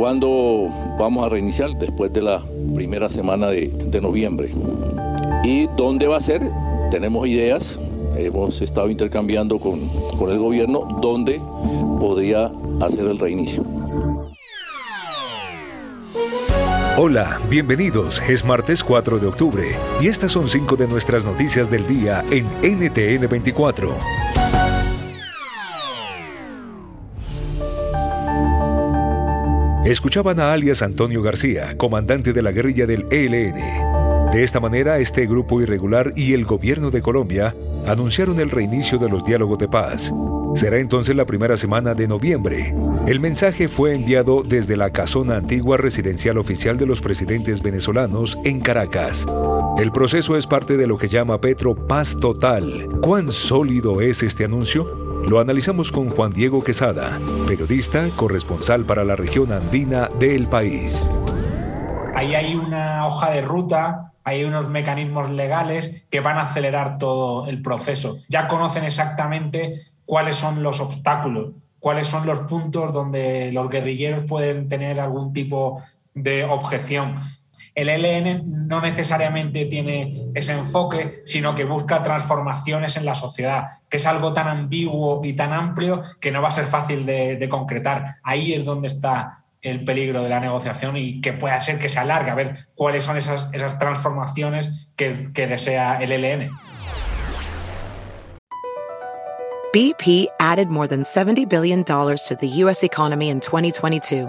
cuándo vamos a reiniciar después de la primera semana de, de noviembre. ¿Y dónde va a ser? Tenemos ideas, hemos estado intercambiando con, con el gobierno dónde podría hacer el reinicio. Hola, bienvenidos. Es martes 4 de octubre y estas son cinco de nuestras noticias del día en NTN 24. Escuchaban a alias Antonio García, comandante de la guerrilla del ELN. De esta manera, este grupo irregular y el gobierno de Colombia anunciaron el reinicio de los diálogos de paz. Será entonces la primera semana de noviembre. El mensaje fue enviado desde la casona antigua residencial oficial de los presidentes venezolanos en Caracas. El proceso es parte de lo que llama Petro Paz Total. ¿Cuán sólido es este anuncio? Lo analizamos con Juan Diego Quesada, periodista, corresponsal para la región andina del país. Ahí hay una hoja de ruta, hay unos mecanismos legales que van a acelerar todo el proceso. Ya conocen exactamente cuáles son los obstáculos, cuáles son los puntos donde los guerrilleros pueden tener algún tipo de objeción el ELN no necesariamente tiene ese enfoque, sino que busca transformaciones en la sociedad, que es algo tan ambiguo y tan amplio que no va a ser fácil de, concretar. Ahí es donde está el peligro de la negociación y que pueda ser que se alargue, a ver cuáles son esas, esas transformaciones que, desea el ELN. BP added more than $70 billion to the U.S. economy in 2022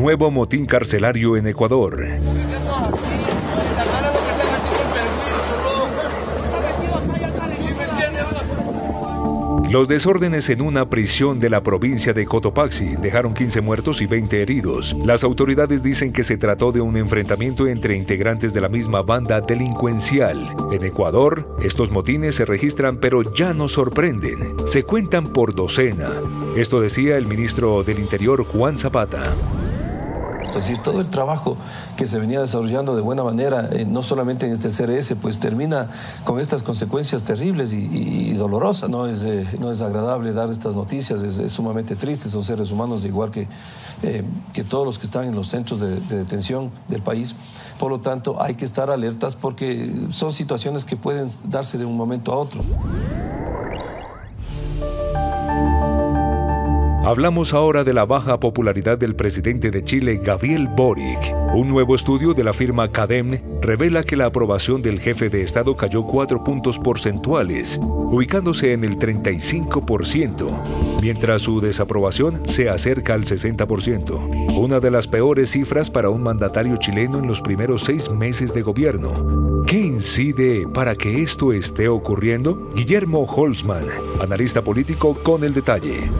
Nuevo motín carcelario en Ecuador. Los desórdenes en una prisión de la provincia de Cotopaxi dejaron 15 muertos y 20 heridos. Las autoridades dicen que se trató de un enfrentamiento entre integrantes de la misma banda delincuencial. En Ecuador, estos motines se registran pero ya no sorprenden. Se cuentan por docena. Esto decía el ministro del Interior Juan Zapata. Es decir, todo el trabajo que se venía desarrollando de buena manera, eh, no solamente en este CRS, pues termina con estas consecuencias terribles y, dolorosas. No es, eh, no es agradable dar estas noticias, es, sumamente triste, son seres humanos igual que, eh, que todos los que están en los centros de, de detención del país. Por lo tanto, hay que estar alertas porque son situaciones que pueden darse de un momento a otro. Hablamos ahora de la baja popularidad del presidente de Chile, Gabriel Boric. Un nuevo estudio de la firma CADEM revela que la aprobación del jefe de Estado cayó cuatro puntos porcentuales, ubicándose en el 35%, mientras su desaprobación se acerca al 60%, una de las peores cifras para un mandatario chileno en los primeros seis meses de gobierno. ¿Qué incide para que esto esté ocurriendo? Guillermo Holzman, analista político con el detalle.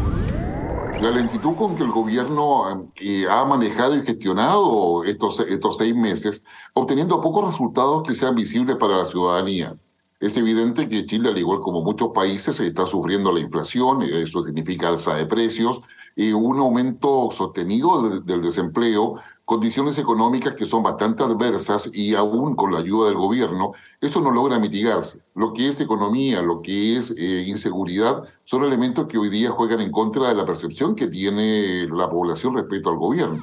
La lentitud con que el gobierno eh, ha manejado y gestionado estos, estos seis meses, obteniendo pocos resultados que sean visibles para la ciudadanía. Es evidente que Chile, al igual como muchos países, está sufriendo la inflación, eso significa alza de precios, y un aumento sostenido del, desempleo, condiciones económicas que son bastante adversas y aún con la ayuda del gobierno, eso no logra mitigarse. Lo que es economía, lo que es eh, inseguridad, son elementos que hoy día juegan en contra de la percepción que tiene la población respecto al gobierno.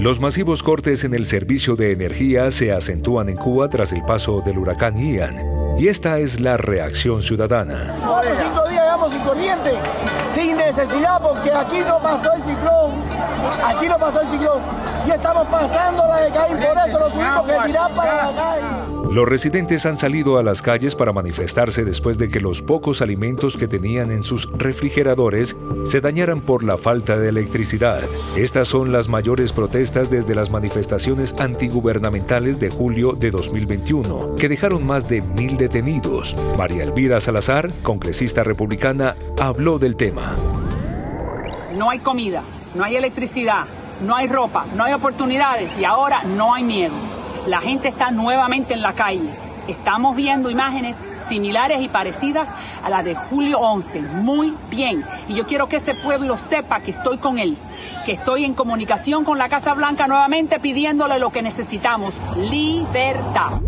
Los masivos cortes en el servicio de energía se acentúan en Cuba tras el paso del huracán Ian Y esta es la reacción ciudadana. Cuatro cinco días llevamos sin corriente, sin necesidad, porque aquí no pasó el ciclón. Aquí no pasó el ciclón. Y estamos pasando la de Caín, por eso lo tuvimos que tirar para la calle. Los residentes han salido a las calles para manifestarse después de que los pocos alimentos que tenían en sus refrigeradores se dañaran por la falta de electricidad. Estas son las mayores protestas desde las manifestaciones antigubernamentales de julio de 2021, que dejaron más de mil detenidos. María Elvira Salazar, congresista republicana, habló del tema. No hay comida, no hay electricidad, no hay ropa, no hay oportunidades y ahora no hay miedo la gente está nuevamente en la calle. Estamos viendo imágenes similares y parecidas a las de julio 11. Muy bien. Y yo quiero que ese pueblo sepa que estoy con él, que estoy en comunicación con la Casa Blanca nuevamente pidiéndole lo que necesitamos, libertad.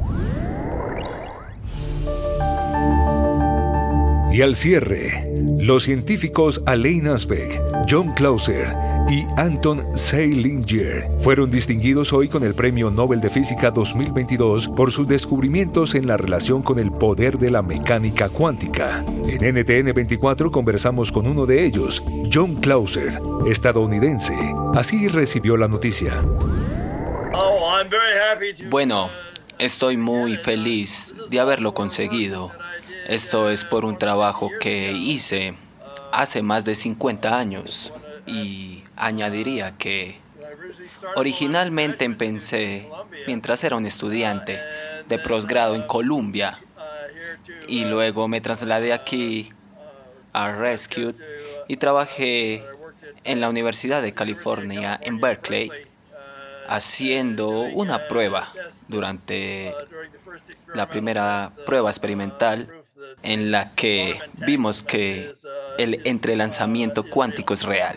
Y al cierre, los científicos Alain Aspect, John Clauser y Anton Seilinger fueron distinguidos hoy con el Premio Nobel de Física 2022 por sus descubrimientos en la relación con el poder de la mecánica cuántica. En NTN 24 conversamos con uno de ellos, John Clauser, estadounidense. Así recibió la noticia. Bueno, estoy muy feliz de haberlo conseguido. Esto es por un trabajo que hice hace más de 50 años y añadiría que originalmente pensé, mientras era un estudiante de posgrado en Columbia, y luego me trasladé aquí a Rescue y trabajé en la Universidad de California en Berkeley haciendo una prueba durante la primera prueba experimental en la que vimos que el entrelanzamiento cuántico es real.